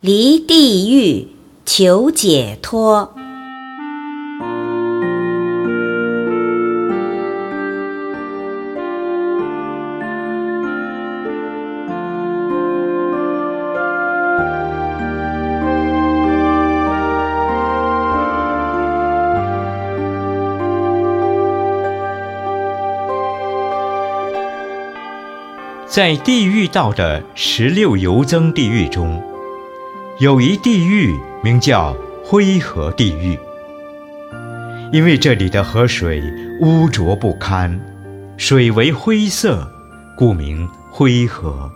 离地狱求解脱。在地狱道的十六游增地狱中。有一地狱名叫灰河地狱，因为这里的河水污浊不堪，水为灰色，故名灰河。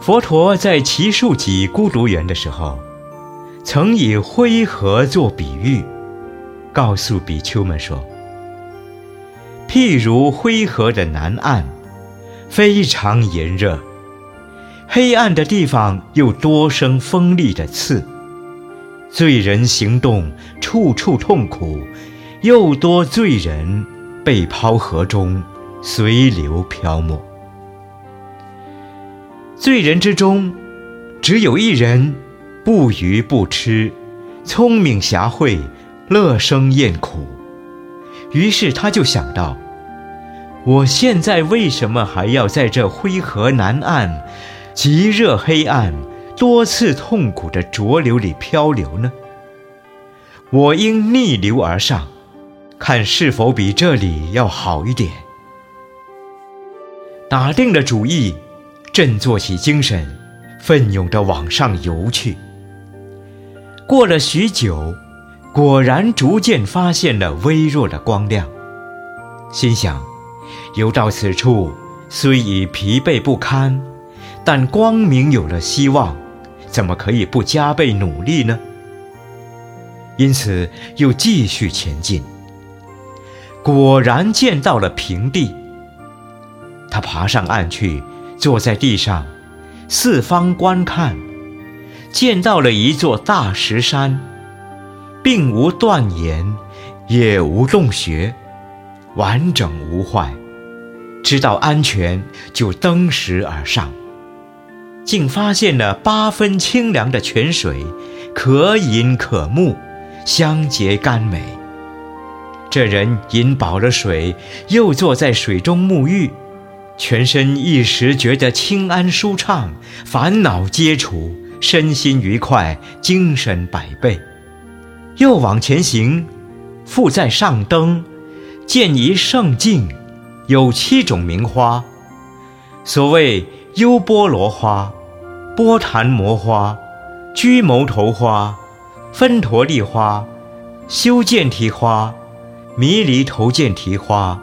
佛陀在奇树集孤独园的时候，曾以灰河做比喻，告诉比丘们说：“譬如灰河的南岸，非常炎热。”黑暗的地方又多生锋利的刺，罪人行动处处痛苦，又多罪人被抛河中，随流漂没。罪人之中，只有一人不愚不痴，聪明侠慧，乐生厌苦。于是他就想到：我现在为什么还要在这灰河南岸？极热黑暗、多次痛苦的浊流里漂流呢？我应逆流而上，看是否比这里要好一点。打定了主意，振作起精神，奋勇地往上游去。过了许久，果然逐渐发现了微弱的光亮，心想：游到此处，虽已疲惫不堪。但光明有了希望，怎么可以不加倍努力呢？因此又继续前进。果然见到了平地。他爬上岸去，坐在地上，四方观看，见到了一座大石山，并无断岩，也无洞穴，完整无坏。知道安全，就登石而上。竟发现了八分清凉的泉水，可饮可沐，香洁甘美。这人饮饱了水，又坐在水中沐浴，全身一时觉得清安舒畅，烦恼皆除，身心愉快，精神百倍。又往前行，复在上登，见一胜境，有七种名花，所谓优波罗花。波檀摩花、居牟头花、分陀利花、修建提花、弥离头剑提花、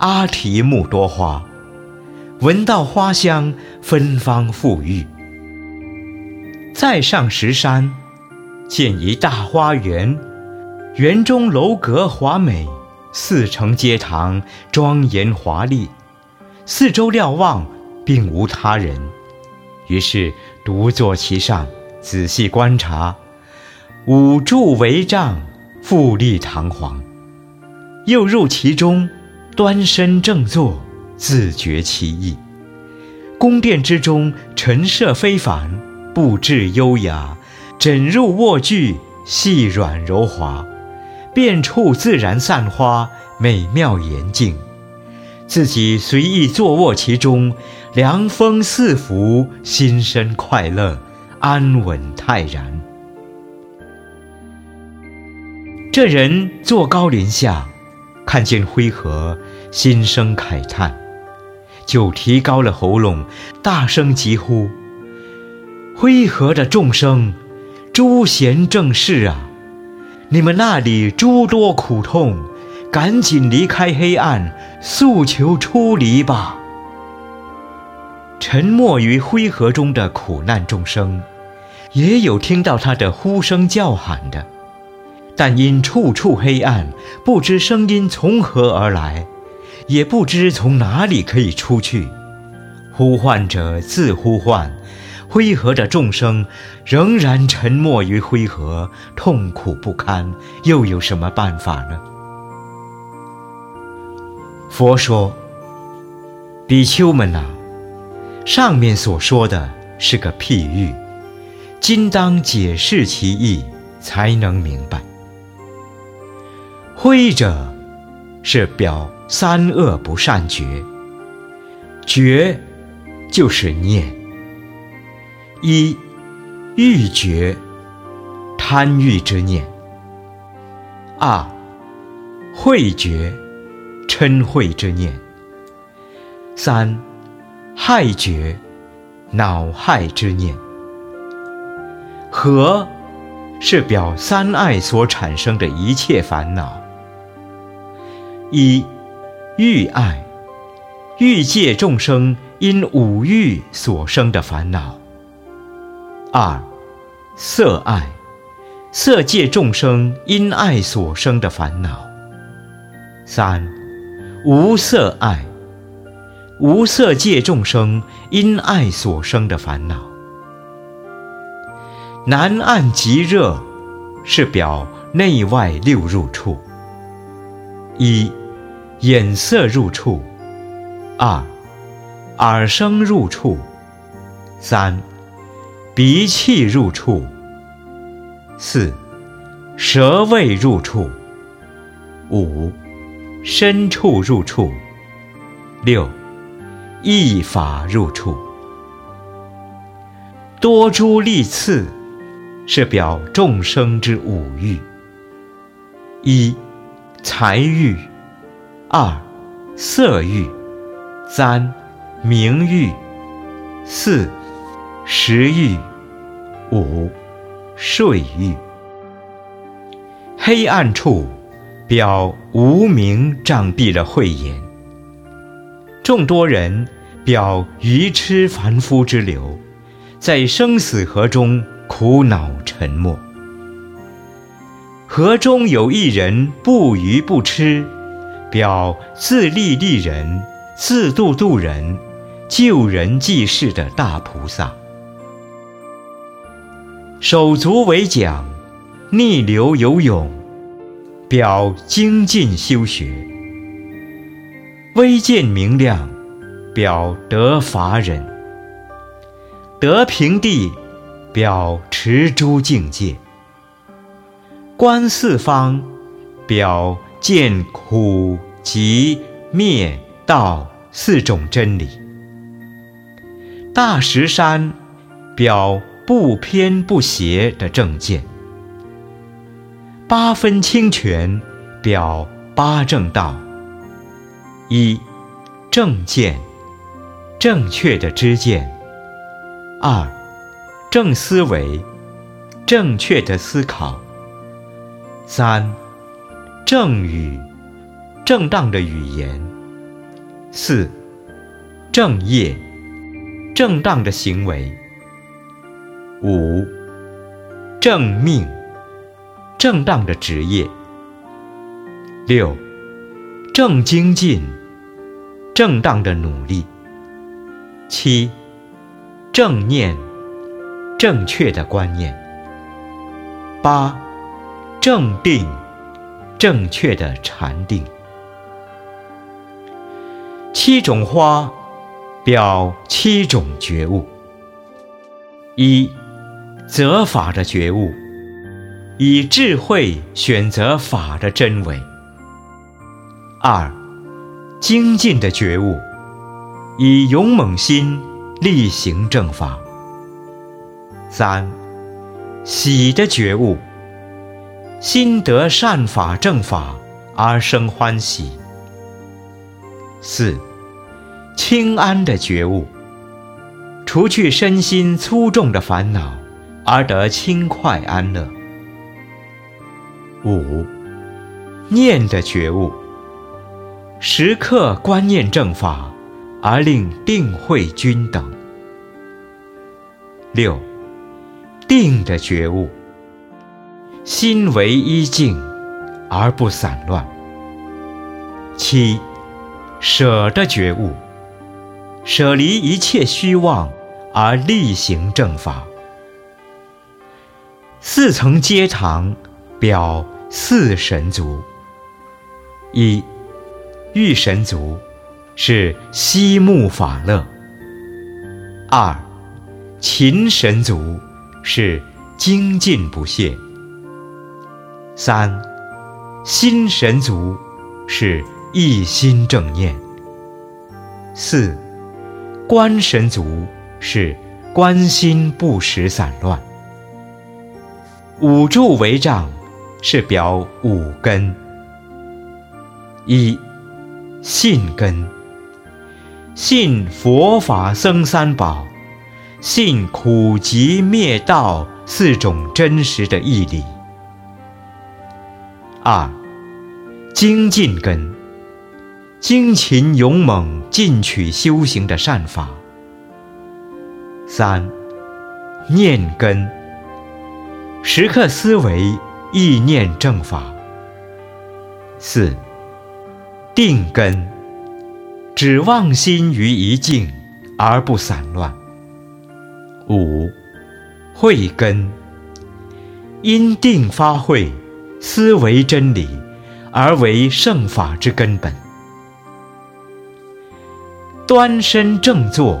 阿提木多花，闻到花香，芬芳馥郁。再上石山，见一大花园，园中楼阁华美，四层阶堂，庄严华丽，四周瞭望，并无他人。于是独坐其上，仔细观察，五柱围帐，富丽堂皇。又入其中，端身正坐，自觉其意。宫殿之中，陈设非凡，布置优雅，枕入卧具，细软柔滑，遍处自然散花，美妙严静。自己随意坐卧其中，凉风四拂，心生快乐，安稳泰然。这人坐高临下，看见灰河，心生慨叹，就提高了喉咙，大声疾呼：“灰河的众生，诸贤正士啊，你们那里诸多苦痛！”赶紧离开黑暗，诉求出离吧。沉没于灰河中的苦难众生，也有听到他的呼声叫喊的，但因处处黑暗，不知声音从何而来，也不知从哪里可以出去。呼唤者自呼唤，灰河的众生仍然沉没于灰河，痛苦不堪，又有什么办法呢？佛说：“比丘们呐，上面所说的是个譬喻，今当解释其意，才能明白。灰者是表三恶不善觉，觉就是念。一欲觉，贪欲之念；二慧觉，嗔慧之念；三害觉，恼害之念。和是表三爱所产生的一切烦恼：一欲爱，欲界众生因五欲所生的烦恼。二，色爱，色界众生因爱所生的烦恼。三，无色爱，无色界众生因爱所生的烦恼。南岸极热，是表内外六入处。一，眼色入处；二，耳声入处；三。鼻气入处，四舌味入处，五身处入处，六一法入处。多诸利次是表众生之五欲：一财欲，二色欲，三名欲，四食欲。五睡欲，黑暗处表无明障蔽了慧眼；众多人表愚痴凡夫之流，在生死河中苦恼沉默。河中有一人不愚不痴，表自利利人、自度度人、救人济世的大菩萨。手足为桨，逆流游泳，表精进修学；微见明亮，表得法忍；得平地，表持诸境界；观四方，表见苦集灭道四种真理；大石山，表。不偏不邪的正见，八分清泉表八正道：一、正见，正确的知见；二、正思维，正确的思考；三、正语，正当的语言；四、正业，正当的行为。五，正命，正当的职业。六，正精进，正当的努力。七，正念，正确的观念。八，正定，正确的禅定。七种花，表七种觉悟。一。择法的觉悟，以智慧选择法的真伪；二，精进的觉悟，以勇猛心力行正法；三，喜的觉悟，心得善法正法而生欢喜；四，清安的觉悟，除去身心粗重的烦恼。而得轻快安乐。五念的觉悟，时刻观念正法，而令定慧均等。六定的觉悟，心为一境而不散乱。七舍的觉悟，舍离一切虚妄而力行正法。四层阶堂，表四神足。一，玉神族，是西木法乐。二，勤神足是精进不懈；三心神足是一心正念；四观神足是观心不时散乱；五柱为障是表五根。一信根，信佛法僧三宝，信苦集灭道四种真实的义理。二精进根，精勤勇猛进取修行的善法。三念根，时刻思维意念正法。四。定根，指望心于一境而不散乱。五慧根，因定发慧，思维真理，而为圣法之根本。端身正坐，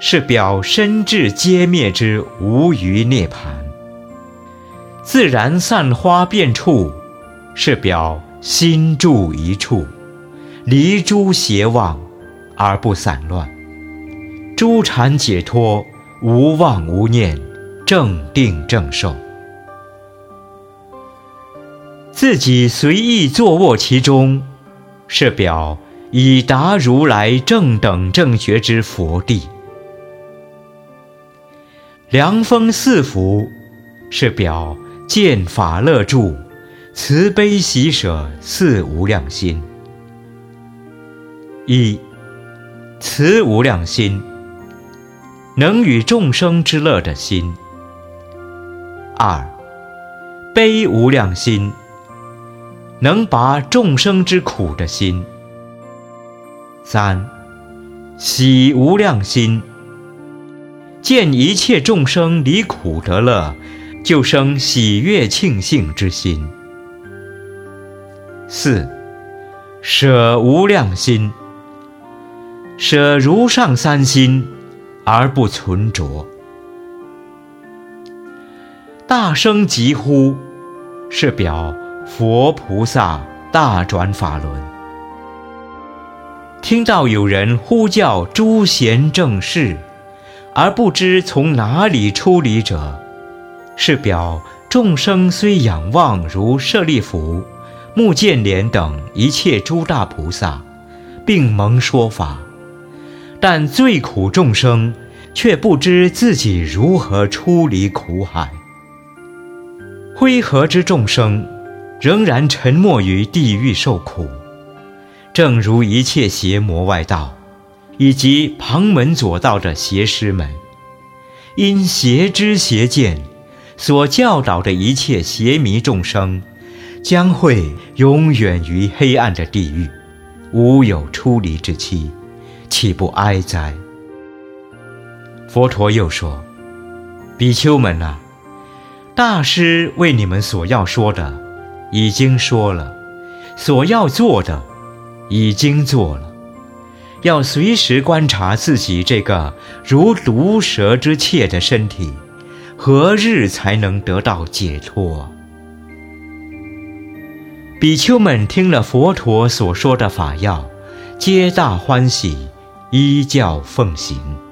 是表身智皆灭之无余涅盘；自然散花变处，是表心住一处。离诸邪妄而不散乱，诸禅解脱，无妄无念，正定正受。自己随意坐卧其中，是表已达如来正等正觉之佛地。凉风四伏，是表见法乐住，慈悲喜舍四无量心。一慈无量心，能与众生之乐的心；二悲无量心，能拔众生之苦的心；三喜无量心，见一切众生离苦得乐，就生喜悦庆幸之心；四舍无量心。舍如上三心而不存着，大声疾呼，是表佛菩萨大转法轮。听到有人呼叫诸贤正士，而不知从哪里出离者，是表众生虽仰望如舍利弗、目犍连等一切诸大菩萨，并蒙说法。但最苦众生，却不知自己如何出离苦海。灰河之众生，仍然沉没于地狱受苦，正如一切邪魔外道，以及旁门左道的邪师们，因邪知邪见，所教导的一切邪迷众生，将会永远于黑暗的地狱，无有出离之期。岂不哀哉？佛陀又说：“比丘们啊，大师为你们所要说的，已经说了；所要做的，已经做了。要随时观察自己这个如毒蛇之切的身体，何日才能得到解脱？”比丘们听了佛陀所说的法要，皆大欢喜。依教奉行。